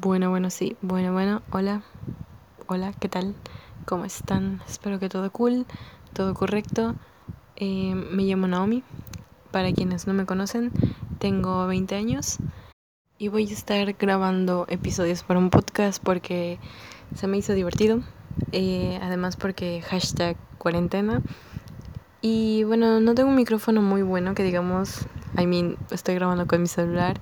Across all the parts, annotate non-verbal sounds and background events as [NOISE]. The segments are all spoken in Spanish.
Bueno, bueno, sí. Bueno, bueno. Hola. Hola, ¿qué tal? ¿Cómo están? Espero que todo cool, todo correcto. Eh, me llamo Naomi. Para quienes no me conocen, tengo 20 años y voy a estar grabando episodios para un podcast porque se me hizo divertido. Eh, además porque hashtag cuarentena. Y bueno, no tengo un micrófono muy bueno que digamos, I mean, estoy grabando con mi celular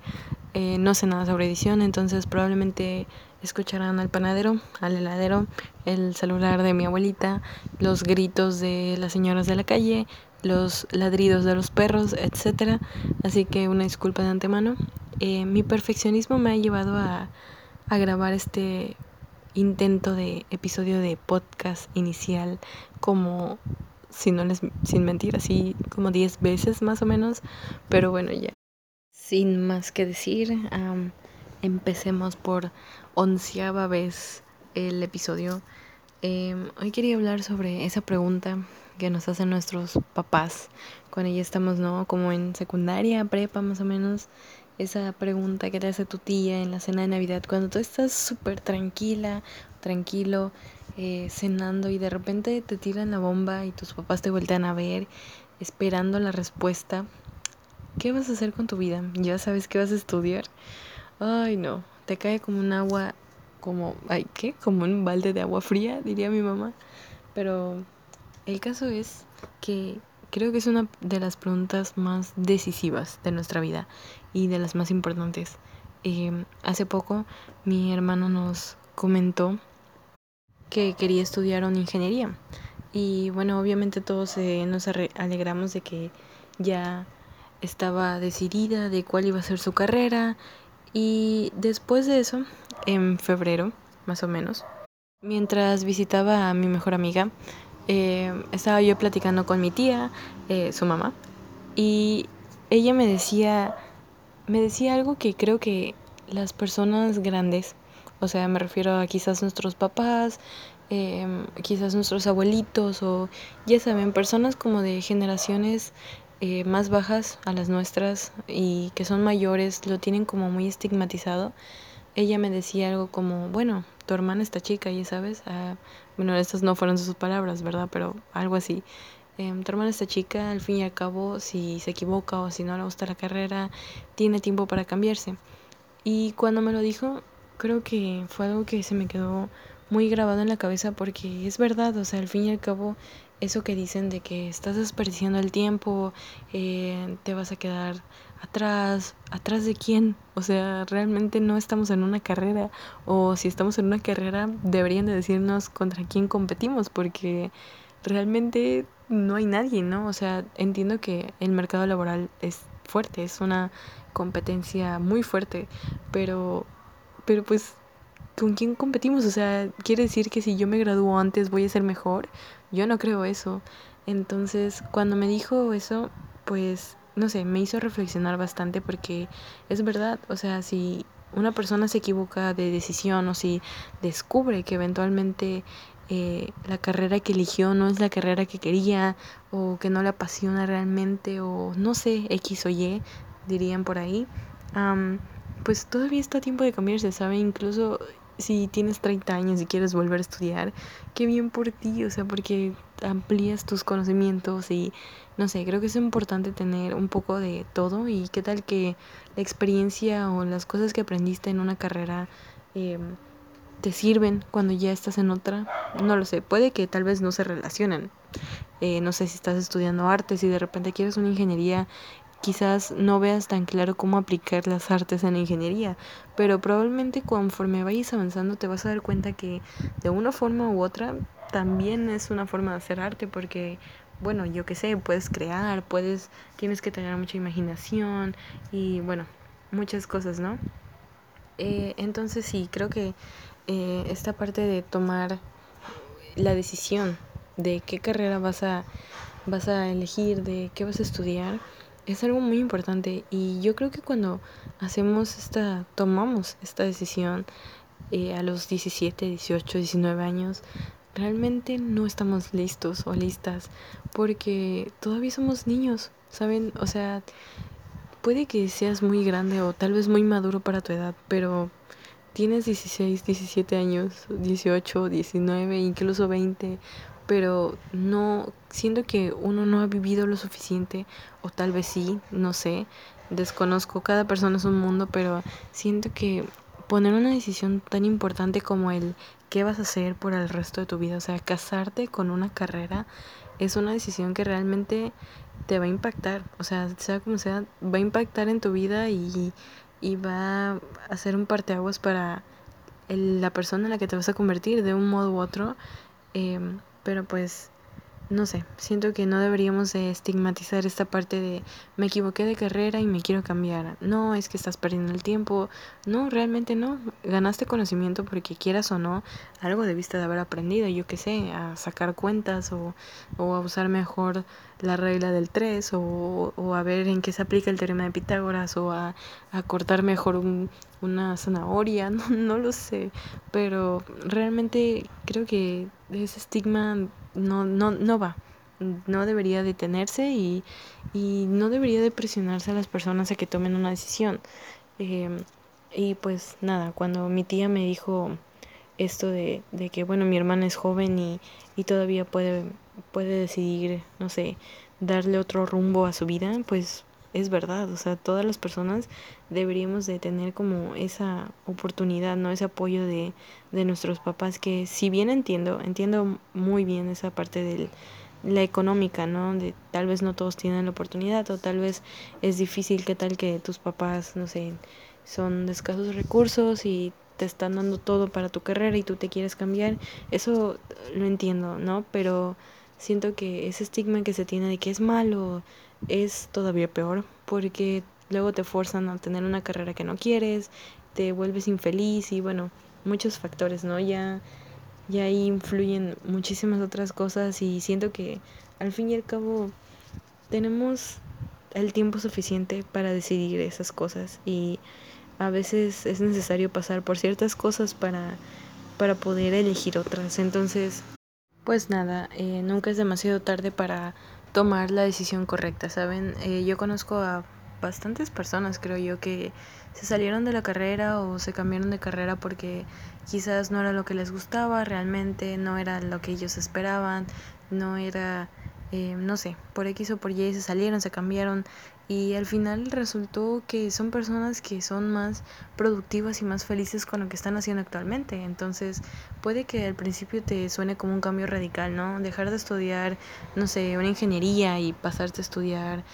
eh, no sé nada sobre edición, entonces probablemente escucharán al panadero, al heladero, el celular de mi abuelita, los gritos de las señoras de la calle, los ladridos de los perros, etc. Así que una disculpa de antemano. Eh, mi perfeccionismo me ha llevado a, a grabar este intento de episodio de podcast inicial como si no les sin mentir así como 10 veces más o menos pero bueno ya sin más que decir, empecemos por onceava vez el episodio. Em, hoy quería hablar sobre esa pregunta que nos hacen nuestros papás cuando ya estamos, ¿no? Como en secundaria, prepa más o menos. Esa pregunta que te hace tu tía en la cena de Navidad, cuando tú estás súper tranquila, tranquilo, eh, cenando y de repente te tiran la bomba y tus papás te vuelven a ver esperando la respuesta ¿Qué vas a hacer con tu vida? ¿Ya sabes qué vas a estudiar? Ay, no, te cae como un agua, como, ay, ¿qué? Como un balde de agua fría, diría mi mamá. Pero el caso es que creo que es una de las preguntas más decisivas de nuestra vida y de las más importantes. Em, hace poco mi hermano nos comentó que quería estudiar ingeniería. Y bueno, obviamente todos eh, nos alegramos de que ya estaba decidida de cuál iba a ser su carrera y después de eso, en febrero, más o menos, mientras visitaba a mi mejor amiga, eh, estaba yo platicando con mi tía, eh, su mamá, y ella me decía, me decía algo que creo que las personas grandes, o sea, me refiero a quizás nuestros papás, em, quizás nuestros abuelitos o ya saben, personas como de generaciones eh, más bajas a las nuestras y que son mayores lo tienen como muy estigmatizado. Ella me decía algo como, bueno, tu hermana está chica, ya sabes. Ah, bueno, estas no fueron sus palabras, ¿verdad? Pero algo así. Em, tu hermana está chica, al fin y al cabo, si se equivoca o si no le gusta la carrera, tiene tiempo para cambiarse. Y cuando me lo dijo, creo que fue algo que se me quedó muy grabado en la cabeza porque es verdad, o sea, al fin y al cabo eso que dicen de que estás desperdiciando el tiempo, eh, te vas a quedar atrás, atrás de quién, o sea, realmente no estamos en una carrera, o si estamos en una carrera deberían de decirnos contra quién competimos, porque realmente no hay nadie, ¿no? O sea, entiendo que el mercado laboral es fuerte, es una competencia muy fuerte, pero, pero pues, ¿con quién competimos? O sea, quiere decir que si yo me gradúo antes voy a ser mejor, yo no creo eso. Entonces, cuando me dijo eso, pues, no sé, me hizo reflexionar bastante porque es verdad, o sea, si una persona se equivoca de decisión o si descubre que eventualmente eh, la carrera que eligió no es la carrera que quería o que no le apasiona realmente o no sé, X o Y, dirían por ahí, pues todavía está a tiempo de cambiarse, ¿sabe? Incluso si tienes 30 años y quieres volver a estudiar, qué bien por ti, o sea, porque amplías tus conocimientos y no sé, creo que es importante tener un poco de todo y qué tal que la experiencia o las cosas que aprendiste en una carrera em, te sirven cuando ya estás en otra, no lo sé, puede que tal vez no se relacionen. Eh, no sé si estás estudiando artes y de repente quieres una ingeniería quizás no veas tan claro cómo aplicar las artes en la ingeniería, pero probablemente conforme vayas avanzando te vas a dar cuenta que de una forma u otra también es una forma de hacer arte porque bueno, yo qué sé, puedes crear, puedes tienes que tener mucha imaginación y bueno, muchas cosas, ¿no? Eh, entonces sí, creo que eh, esta parte de tomar la decisión de qué carrera vas a vas a elegir, de qué vas a estudiar, es algo muy importante y yo creo que cuando hacemos esta, tomamos esta decisión eh, a los 17, 18, 19 años, realmente no estamos listos o listas porque todavía somos niños, ¿saben? O sea, puede que seas muy grande o tal vez muy maduro para tu edad, pero tienes 16, 17 años, 18, 19, incluso 20, pero no siento que uno no ha vivido lo suficiente o tal vez sí, no sé, desconozco, cada persona es un mundo, pero siento que poner una decisión tan importante como el qué vas a hacer por el resto de tu vida, o sea, casarte con una carrera es una decisión que realmente te va a impactar, o sea, sea como sea, va a impactar en tu vida y, y va a hacer un parteaguas para la persona en la que te vas a convertir de un modo u otro, em, pero pues no sé, siento que no deberíamos de estigmatizar esta parte de me equivoqué de carrera y me quiero cambiar. No, es que estás perdiendo el tiempo. No, realmente no. Ganaste conocimiento porque quieras o no, algo debiste de haber aprendido, yo qué sé, a sacar cuentas o, o a usar mejor la regla del 3 o, o, a ver en qué se aplica el teorema de Pitágoras o a, a cortar mejor un, una zanahoria, [LAUGHS] no, no lo sé, pero realmente creo que ese estigma no, no, no va, no debería detenerse y, y no debería de presionarse a las personas a que tomen una decisión. Em, y pues nada, cuando mi tía me dijo esto de, de que, bueno, mi hermana es joven y, y todavía puede, puede decidir, no sé, darle otro rumbo a su vida, pues es verdad, o sea, todas las personas deberíamos de tener como esa oportunidad, ¿no? Ese apoyo de, de nuestros papás, que si bien entiendo, entiendo muy bien esa parte de la económica, ¿no? De tal vez no todos tienen la oportunidad o tal vez es difícil que tal que tus papás, no sé, son de escasos recursos y te están dando todo para tu carrera y tú te quieres cambiar, eso lo entiendo, ¿no? Pero siento que ese estigma que se tiene de que es malo, es todavía peor porque luego te forzan a tener una carrera que no quieres, te vuelves infeliz y bueno, muchos factores, ¿no? Ya, ya ahí influyen muchísimas otras cosas y siento que al fin y al cabo tenemos el tiempo suficiente para decidir esas cosas y a veces es necesario pasar por ciertas cosas para, para poder elegir otras. Entonces, pues nada, eh, nunca es demasiado tarde para tomar la decisión correcta, ¿saben? Eh, yo conozco a bastantes personas, creo yo, que se salieron de la carrera o se cambiaron de carrera porque quizás no era lo que les gustaba realmente, no era lo que ellos esperaban, no era, eh, no sé, por X o por Y se salieron, se cambiaron y al final resultó que son personas que son más productivas y más felices con lo que están haciendo actualmente. Entonces puede que al principio te suene como un cambio radical, ¿no? Dejar de estudiar, no sé, una ingeniería y pasarte a estudiar,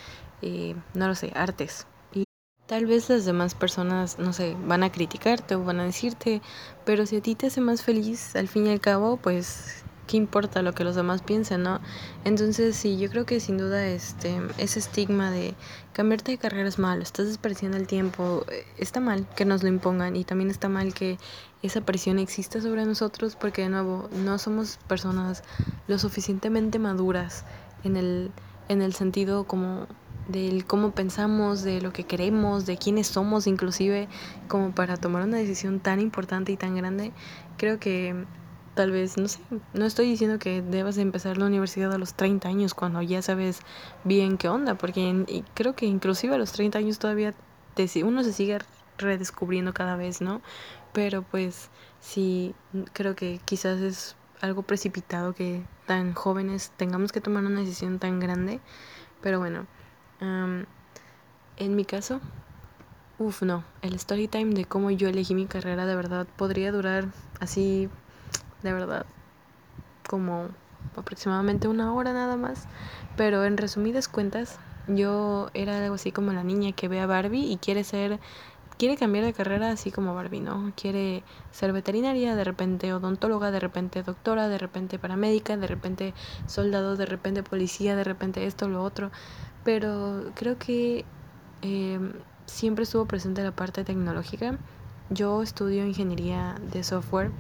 eh, no lo sé, artes. Y tal vez las demás personas, no sé, van a criticarte o van a decirte, pero si a ti te hace más feliz, al fin y al cabo, pues qué importa lo que los demás piensen, ¿no? Entonces sí, yo creo que sin duda este ese estigma de cambiarte de carrera es malo, estás desperdiciando el tiempo, eh, está mal que nos lo impongan y también está mal que esa presión exista sobre nosotros porque de nuevo no somos personas lo suficientemente maduras en el en el sentido como del cómo pensamos, de lo que queremos, de quiénes somos inclusive, como para tomar una decisión tan importante y tan grande. Creo que tal vez, no sé, no estoy diciendo que debas empezar la universidad a los 30 años cuando ya sabes bien qué onda, porque creo que inclusive a los 30 años todavía te, uno se sigue redescubriendo cada vez, ¿no? Pero pues sí, creo que quizás es algo precipitado que tan jóvenes tengamos que tomar una decisión tan grande, pero bueno, en mi caso, uff, no, el story time de cómo yo elegí mi carrera de verdad podría durar así de verdad, como aproximadamente una hora nada más. Pero en resumidas cuentas, yo era algo así como la niña que ve a Barbie y quiere ser, quiere cambiar de carrera así como Barbie, ¿no? Quiere ser veterinaria, de repente odontóloga, de repente doctora, de repente paramédica, de repente soldado, de repente policía, de repente esto, lo otro. Pero creo que eh, siempre estuvo presente la parte tecnológica. Yo estudio ingeniería de software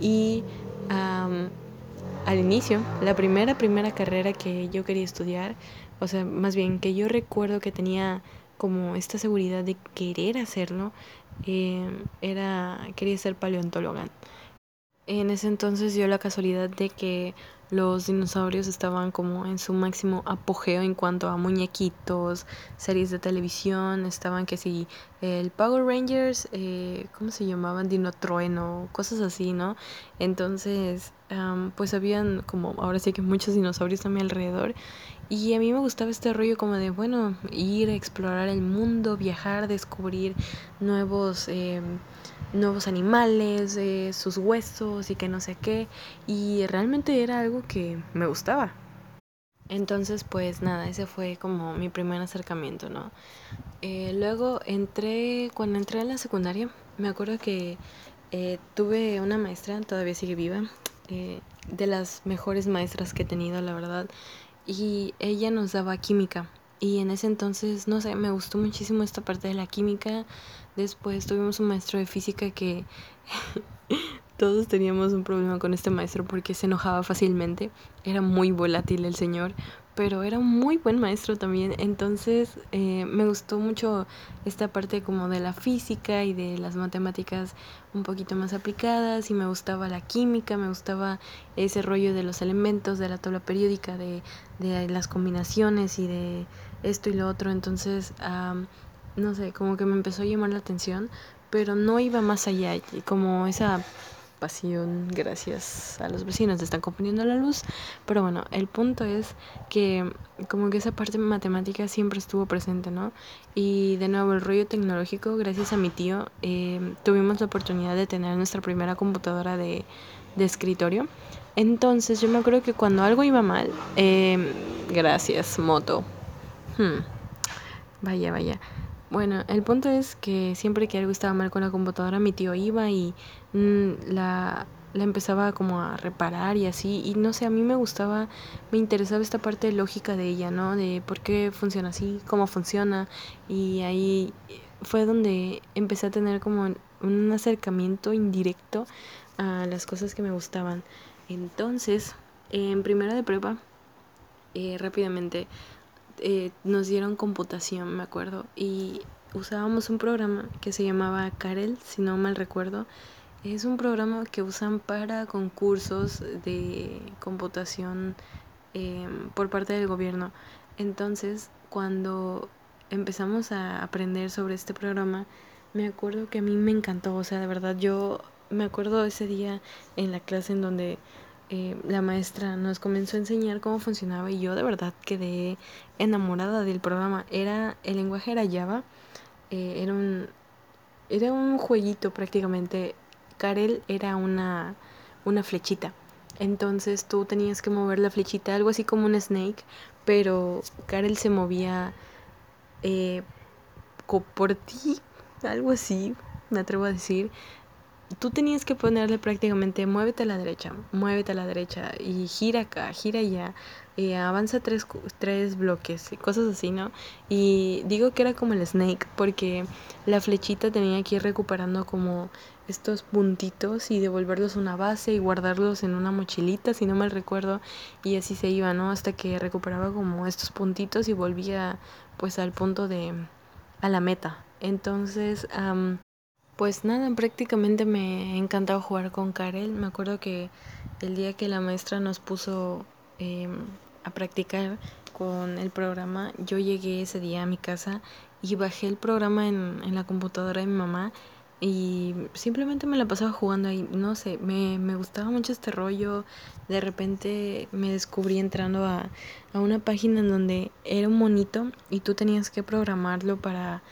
y al inicio, la primera, primera carrera que yo quería estudiar, o sea, más bien que yo recuerdo que tenía como esta seguridad de querer hacerlo, em, era, quería ser paleontóloga. En ese entonces dio la casualidad de que los dinosaurios estaban como en su máximo apogeo en cuanto a muñequitos, series de televisión, estaban que si el Power Rangers, eh, ¿cómo se llamaban? Dino Trueno, cosas así, ¿no? Entonces, pues habían como, ahora sí que muchos dinosaurios a mi alrededor. Y a mí me gustaba este rollo como de, bueno, ir a explorar el mundo, viajar, descubrir nuevos, eh, nuevos animales, eh, sus huesos y que no sé qué. Y realmente era algo que me gustaba. Entonces, pues nada, ese fue como mi primer acercamiento, ¿no? Eh, luego entré, cuando entré a la secundaria, me acuerdo que eh, tuve una maestra, todavía sigue viva, eh, de las mejores maestras que he tenido, la verdad, y ella nos daba química. Y en ese entonces, no sé, me gustó muchísimo esta parte de la química. Después tuvimos un maestro de física que [LAUGHS] todos teníamos un problema con este maestro porque se enojaba fácilmente. Era muy volátil el señor, pero era un muy buen maestro también. Entonces eh, me gustó mucho esta parte como de la física y de las matemáticas un poquito más aplicadas y me gustaba la química, me gustaba ese rollo de los elementos, de la tabla periódica, de, de las combinaciones y de esto y lo otro. Entonces, no sé, como que me empezó a llamar la atención, pero no iba más allá, como esa pasión gracias a los vecinos están componiendo la luz. Pero bueno el punto es que como que esa parte matemática siempre estuvo presente no y de nuevo el rollo tecnológico gracias a mi tío eh, tuvimos la oportunidad de tener nuestra primera computadora de, de escritorio. Entonces yo me acuerdo que cuando algo iba mal eh, gracias moto. Hmm. vaya vaya bueno, el punto es que siempre que algo estaba mal con la computadora, mi tío iba y mm, la, la empezaba como a reparar y así. Y no sé, a mí me gustaba, me interesaba esta parte lógica de ella, ¿no? De por qué funciona así, cómo funciona. Y ahí fue donde empecé a tener como un acercamiento indirecto a las cosas que me gustaban. Entonces, en primera de prueba, eh, rápidamente eh, nos dieron computación, me acuerdo, y usábamos un programa que se llamaba Karel, si no mal recuerdo. Es un programa que usan para concursos de computación em, por parte del gobierno. Entonces, cuando empezamos a aprender sobre este programa, me acuerdo que a mí me encantó, o sea, de verdad yo me acuerdo ese día en la clase en donde eh, la maestra nos comenzó a enseñar cómo funcionaba y yo de verdad quedé enamorada del programa. Era, el lenguaje era Java, eh, era un era un jueguito prácticamente. Karel era una, una flechita. Entonces tú tenías que mover la flechita, algo así como un snake, pero Karel se movía eh, por ti, algo así, me atrevo a decir tú tenías que ponerle prácticamente muévete a la derecha, muévete a la derecha y gira acá, gira allá, y avanza tres, tres bloques cosas así, ¿no? Y digo que era como el snake porque la flechita tenía que ir recuperando como estos puntitos y devolverlos a una base y guardarlos en una mochilita, si no mal recuerdo, y así se iba, ¿no? Hasta que recuperaba como estos puntitos y volvía pues al punto de a la meta. Entonces, pues nada, prácticamente me encantaba jugar con Karel. Me acuerdo que el día que la maestra nos puso em, a practicar con el programa, yo llegué ese día a mi casa y bajé el programa en, en la computadora de mi mamá y simplemente me la pasaba jugando ahí. No sé, me, me gustaba mucho este rollo. De repente me descubrí entrando a, a una página en donde era un monito y tú tenías que programarlo para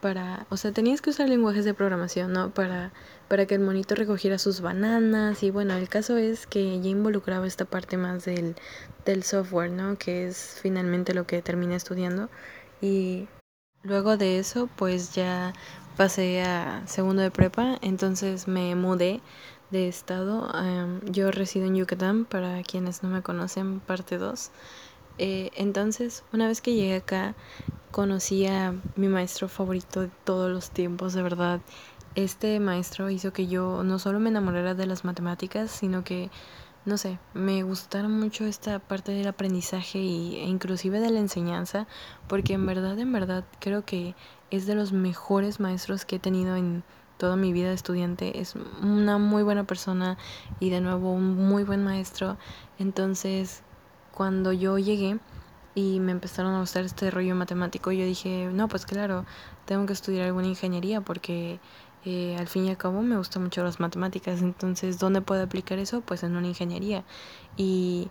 para, o sea, tenías que usar lenguajes de programación, ¿no? Para, para que el monito recogiera sus bananas y bueno, el caso es que ya involucraba esta parte más del, del software, ¿no? Que es finalmente lo que terminé estudiando y luego de eso pues ya pasé a segundo de prepa, entonces me mudé de estado, yo resido en Yucatán, para quienes no me conocen, parte 2. Eh, entonces, una vez que llegué acá, conocí a mi maestro favorito de todos los tiempos, de verdad. Este maestro hizo que yo no solo me enamorara de las matemáticas, sino que, no sé, me gustara mucho esta parte del aprendizaje y, e inclusive de la enseñanza, porque en verdad, en verdad, creo que es de los mejores maestros que he tenido en toda mi vida de estudiante. Es una muy buena persona y de nuevo un muy buen maestro. Entonces, cuando yo llegué, y me empezaron a gustar este rollo matemático. Yo dije, no, pues claro, tengo que estudiar alguna ingeniería porque eh, al fin y al cabo me gustan mucho las matemáticas. Entonces, ¿dónde puedo aplicar eso? Pues en una ingeniería. Y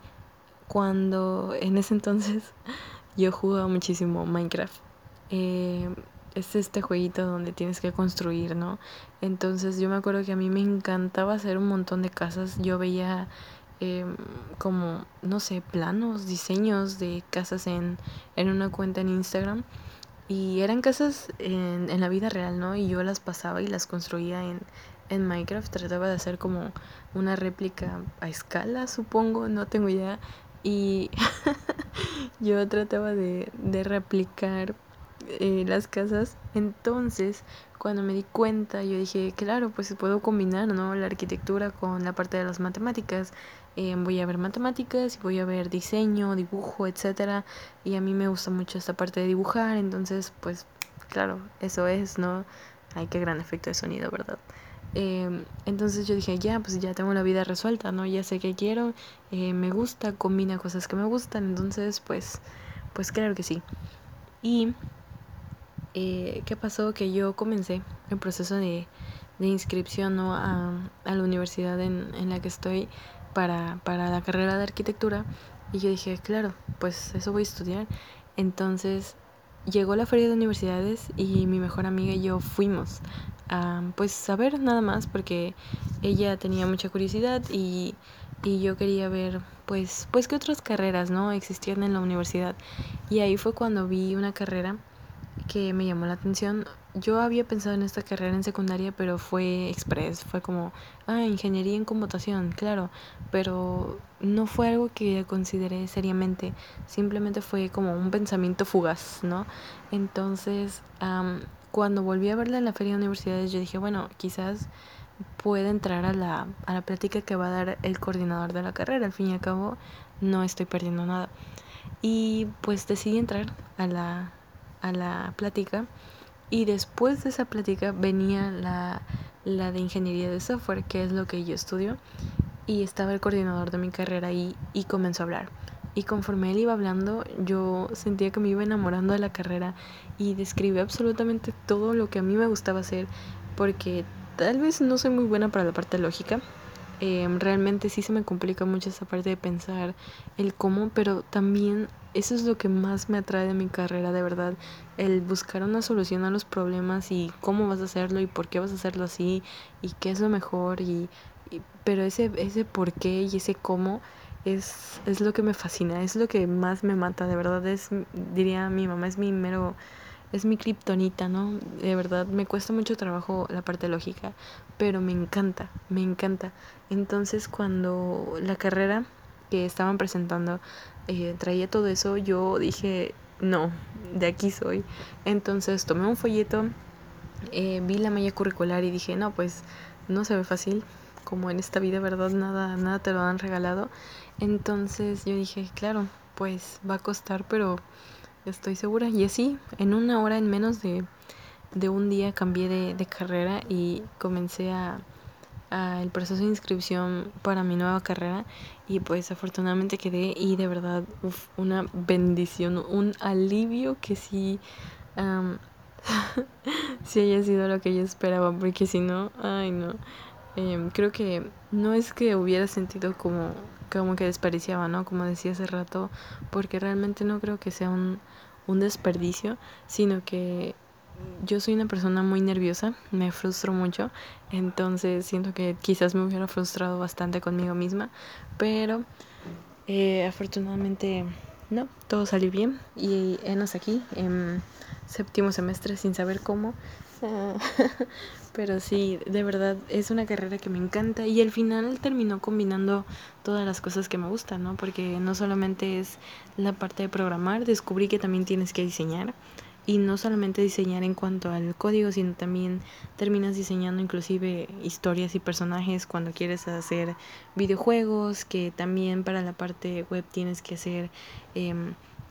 cuando en ese entonces [LAUGHS] yo jugaba muchísimo Minecraft. Eh, es este jueguito donde tienes que construir, ¿no? Entonces yo me acuerdo que a mí me encantaba hacer un montón de casas. Yo veía em, como, no sé, planos, diseños de casas en, en una cuenta en Instagram. Y eran casas en, en la vida real, ¿no? Y yo las pasaba y las construía en, en Minecraft. Trataba de hacer como una réplica a escala, supongo, no tengo idea. Y [LAUGHS] yo trataba de, de replicar eh, las casas. Entonces, cuando me di cuenta, yo dije, claro, pues puedo combinar, ¿no? La arquitectura con la parte de las matemáticas. Eh, voy a ver matemáticas, voy a ver diseño, dibujo, etcétera. Y a mí me gusta mucho esta parte de dibujar, entonces, pues, claro, eso es, ¿no? Ay, qué gran efecto de sonido, ¿verdad? Em, entonces yo dije, ya, pues ya tengo la vida resuelta, ¿no? Ya sé qué quiero, eh, me gusta, combina cosas que me gustan, entonces, pues, pues claro que sí. Y eh, ¿qué pasó? Que yo comencé el proceso de, de inscripción a, a, la universidad en, en, la que estoy para, para la carrera de arquitectura. Y yo dije, claro, pues eso voy a estudiar. Entonces llegó la feria de universidades y mi mejor amiga y yo fuimos a pues saber nada más porque ella tenía mucha curiosidad y, y yo quería ver pues pues qué otras carreras no existían en la universidad y ahí fue cuando vi una carrera que me llamó la atención. Yo había pensado en esta carrera en secundaria, pero fue express, fue como, ah, ingeniería en computación, claro, pero no fue algo que consideré seriamente, simplemente fue como un pensamiento fugaz, ¿no? Entonces, um, cuando volví a verla en la feria de universidades, yo dije, bueno, quizás pueda entrar a la, a la plática que va a dar el coordinador de la carrera, al fin y al cabo no estoy perdiendo nada. Y pues decidí entrar a la, a la plática y después de esa plática venía la, la de ingeniería de software, que es lo que yo estudio, y estaba el coordinador de mi carrera ahí y comenzó a hablar. Y conforme él iba hablando, yo sentía que me iba enamorando de la carrera y describí absolutamente todo lo que a mí me gustaba hacer, porque tal vez no soy muy buena para la parte lógica. Eh, realmente sí se me complica mucho esa parte de pensar el cómo, pero también eso es lo que más me atrae de mi carrera, de verdad, el buscar una solución a los problemas y cómo vas a hacerlo y por qué vas a hacerlo así y qué es lo mejor y, y pero ese ese por qué y ese cómo es, es lo que me fascina, es lo que más me mata, de verdad es diría mi mamá es mi mero es mi kriptonita, ¿no? De verdad me cuesta mucho trabajo la parte lógica, pero me encanta, me encanta. Entonces, cuando la carrera que estaban presentando eh, traía todo eso, yo dije, no, de aquí soy. Entonces tomé un folleto, eh, vi la malla curricular y dije, no, pues no se ve fácil, como en esta vida, ¿verdad? Nada, nada te lo han regalado. Entonces yo dije, claro, pues va a costar, pero estoy segura. Y así, en una hora, en menos de, de un día, cambié de, de carrera y comencé a el proceso de inscripción para mi nueva carrera y pues afortunadamente quedé y de verdad uf, una bendición, un alivio que sí, [LAUGHS] sí haya sido lo que yo esperaba, porque si no, ay no, eh, creo que no es que hubiera sentido como, como que desperdiciaba, ¿no? Como decía hace rato, porque realmente no creo que sea un, un desperdicio, sino que yo soy una persona muy nerviosa, me frustro mucho, entonces siento que quizás me hubiera frustrado bastante conmigo misma, pero eh, afortunadamente no, todo salió bien y enos aquí en séptimo semestre sin saber cómo. [LAUGHS] pero sí, de verdad es una carrera que me encanta y al final terminó combinando todas las cosas que me gustan, ¿no? Porque no solamente es la parte de programar, descubrí que también tienes que diseñar y no solamente diseñar en cuanto al código, sino también terminas diseñando inclusive historias y personajes cuando quieres hacer videojuegos, que también para la parte web tienes que hacer eh,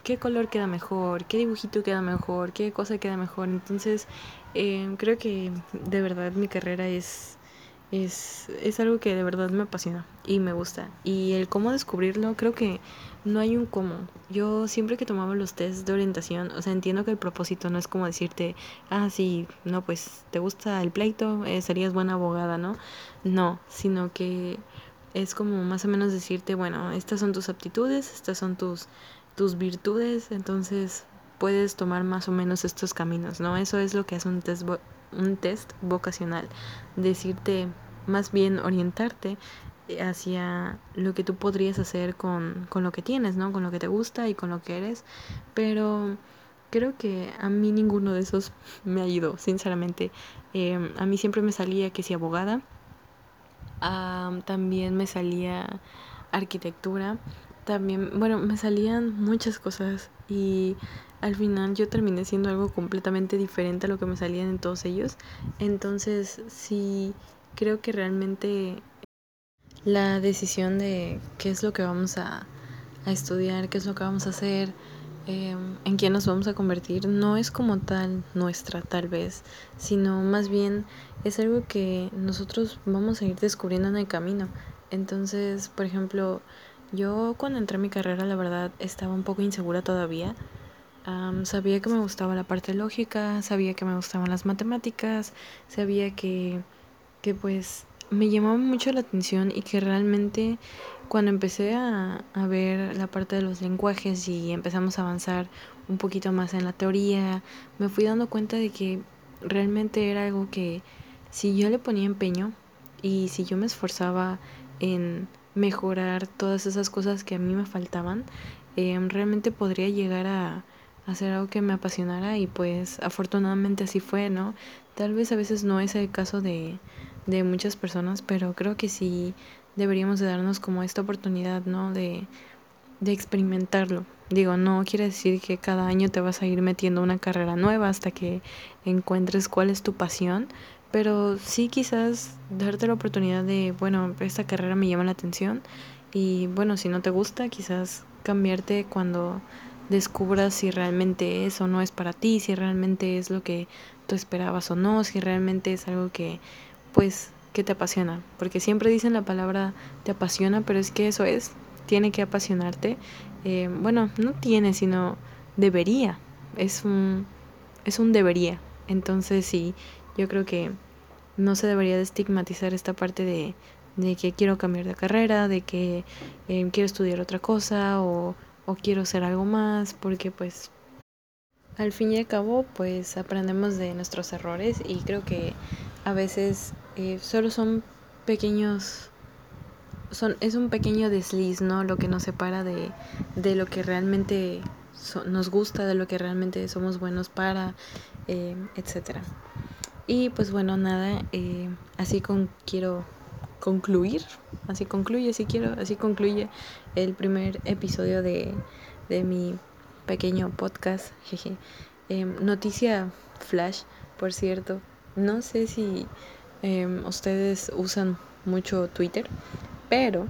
qué color queda mejor, qué dibujito queda mejor, qué cosa queda mejor. Entonces, eh, creo que de verdad mi carrera es es, es algo que de verdad me apasiona y me gusta. Y el cómo descubrirlo, creo que no hay un cómo. Yo siempre que tomaba los test de orientación, o sea, entiendo que el propósito no es como decirte, ah, sí, no, pues te gusta el pleito, eh, serías buena abogada, ¿no? No, sino que es como más o menos decirte, bueno, estas son tus aptitudes, estas son tus, tus virtudes, entonces puedes tomar más o menos estos caminos, ¿no? Eso es lo que hace un test, un test vocacional, decirte, más bien orientarte hacia lo que tú podrías hacer con, con lo que tienes, ¿no? Con lo que te gusta y con lo que eres, pero creo que a mí ninguno de esos me ido, sinceramente. Em, a mí siempre me salía que si abogada, también me salía arquitectura, también, bueno, me salían muchas cosas y al final yo terminé siendo algo completamente diferente a lo que me salían en todos ellos. Entonces, sí, creo que realmente la decisión de qué es lo que vamos a, a estudiar, qué es lo que vamos a hacer, em, en quién nos vamos a convertir, no es como tal nuestra, tal vez, sino más bien es algo que nosotros vamos a ir descubriendo en el camino. Entonces, por ejemplo, yo cuando entré a mi carrera, la verdad, estaba un poco insegura todavía. Sabía que me gustaba la parte lógica, sabía que me gustaban las matemáticas, sabía que, que pues me llamaba mucho la atención y que realmente cuando empecé a, a, ver la parte de los lenguajes y empezamos a avanzar un poquito más en la teoría, me fui dando cuenta de que realmente era algo que si yo le ponía empeño y si yo me esforzaba en mejorar todas esas cosas que a mí me faltaban, eh, realmente podría llegar a, hacer algo que me apasionara y pues afortunadamente así fue, ¿no? Tal vez a veces no es el caso de, de muchas personas, pero creo que sí deberíamos de darnos como esta oportunidad, ¿no? De, de experimentarlo. Digo, no quiere decir que cada año te vas a ir metiendo una carrera nueva hasta que encuentres cuál es tu pasión, pero sí quizás darte la oportunidad de, bueno, esta carrera me llama la atención y bueno, si no te gusta, quizás cambiarte cuando descubras si realmente es o no es para ti, si realmente es lo que tú esperabas o no, si realmente es algo que, pues, que te apasiona. Porque siempre dicen la palabra te apasiona, pero es que eso es, tiene que apasionarte. Eh, bueno, no tiene, sino debería. Es un, es un debería. Entonces sí, yo creo que no se debería de estigmatizar esta parte de, de que quiero cambiar de carrera, de que eh, quiero estudiar otra cosa o o quiero hacer algo más porque pues al fin y al cabo pues aprendemos de nuestros errores y creo que a veces eh, solo son pequeños son es un pequeño desliz no lo que nos separa de, de lo que realmente nos gusta de lo que realmente somos buenos para eh, etcétera y pues bueno nada eh, así con quiero concluir, así concluye, si quiero, así concluye el primer episodio de, de mi pequeño podcast, jeje. Em, noticia flash, por cierto, no sé si em, ustedes usan mucho Twitter, pero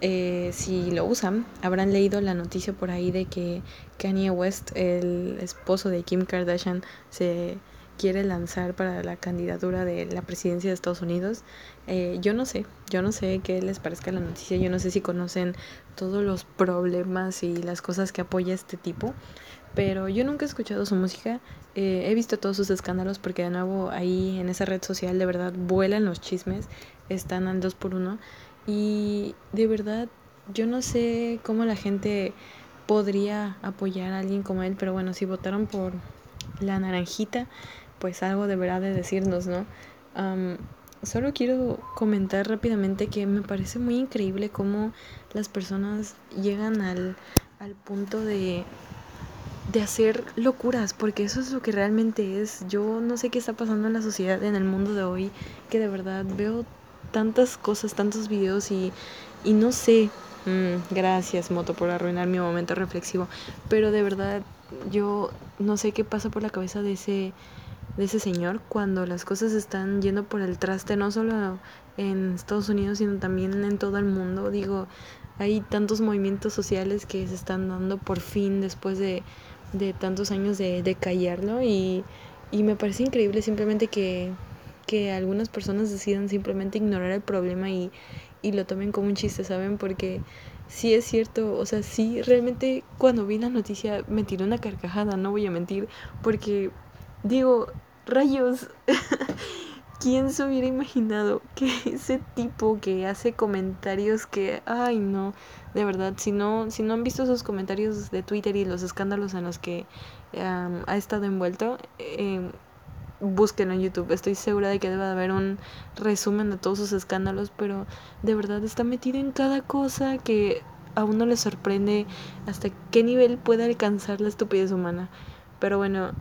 eh, si lo usan, habrán leído la noticia por ahí de que Kanye West, el esposo de Kim Kardashian, se quiere lanzar para la candidatura de la presidencia de Estados Unidos. Eh, yo no sé, yo no sé qué les parezca la noticia, yo no sé si conocen todos los problemas y las cosas que apoya este tipo, pero yo nunca he escuchado su música, eh, he visto todos sus escándalos porque de nuevo ahí en esa red social de verdad vuelan los chismes, están al dos por uno y de verdad yo no sé cómo la gente podría apoyar a alguien como él, pero bueno, si votaron por la naranjita, pues algo deberá de decirnos, ¿no? solo quiero comentar rápidamente que me parece muy increíble cómo las personas llegan al, al punto de, de hacer locuras, porque eso es lo que realmente es. Yo no sé qué está pasando en la sociedad, en el mundo de hoy, que de verdad veo tantas cosas, tantos videos y, y no sé. Mm, gracias, Moto, por arruinar mi momento reflexivo. Pero de verdad, yo no sé qué pasa por la cabeza de ese de ese señor cuando las cosas están yendo por el traste, no solo en Estados Unidos, sino también en todo el mundo. Digo, hay tantos movimientos sociales que se están dando por fin después de, de tantos años de, de callarlo y, y me parece increíble simplemente que que algunas personas decidan simplemente ignorar el problema y, y lo tomen como un chiste, ¿saben? Porque sí es cierto, o sea, sí, realmente cuando vi la noticia me tiró una carcajada, no voy a mentir, porque digo, rayos, [LAUGHS] ¿quién se hubiera imaginado que ese tipo que hace comentarios que, ay no, de verdad, si no, si no han visto esos comentarios de Twitter y los escándalos en los que ha estado envuelto, eh, búsquenlo en YouTube. Estoy segura de que debe de haber un resumen de todos sus escándalos, pero de verdad está metido en cada cosa que a uno le sorprende hasta qué nivel puede alcanzar la estupidez humana. Pero bueno,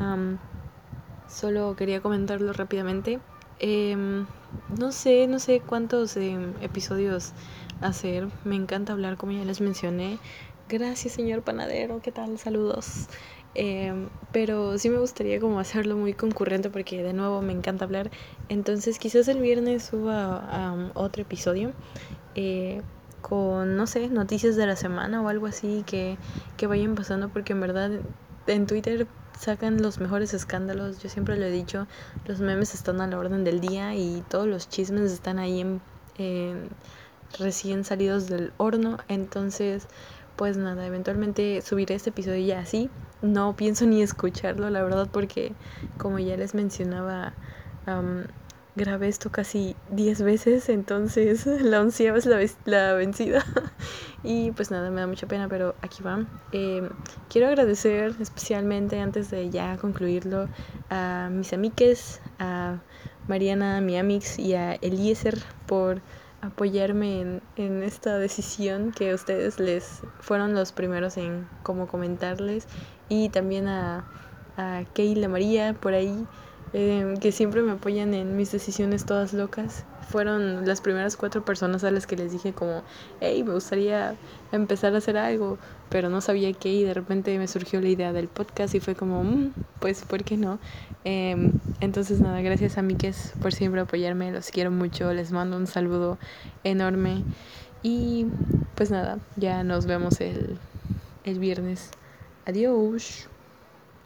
solo quería comentarlo rápidamente. Em, no sé, no sé cuántos em, episodios hacer. Me encanta hablar, como ya les mencioné. Gracias, señor panadero. ¿Qué tal? Saludos. Em, pero sí me gustaría como hacerlo muy concurrente porque de nuevo me encanta hablar. Entonces quizás el viernes suba otro episodio eh, con, no sé, noticias de la semana o algo así que, que vayan pasando porque en verdad en Twitter sacan los mejores escándalos. Yo siempre lo he dicho, los memes están a la orden del día y todos los chismes están ahí en, recién salidos del horno. Entonces pues nada, eventualmente subiré este episodio ya así. No pienso ni escucharlo, la verdad, porque como ya les mencionaba, grabé esto casi 10 veces, entonces [LAUGHS] la onceava es la, la vencida. Y pues nada, me da mucha pena, pero aquí va. Em, quiero agradecer especialmente, antes de ya concluirlo, a mis amiques, a Mariana, mi amix y a Eliezer por apoyarme en, en, esta decisión que ustedes les fueron los primeros en como comentarles y también a, a Keila María por ahí eh, que siempre me apoyan en mis decisiones todas locas fueron las primeras cuatro personas a las que les dije como hey me gustaría empezar a hacer algo pero no sabía qué y de repente me surgió la idea del podcast y fue como mm, pues por qué no Em, entonces nada, gracias a Mikes por siempre apoyarme, los quiero mucho, les mando un saludo enorme y pues nada, ya nos vemos el, el viernes. Adiós.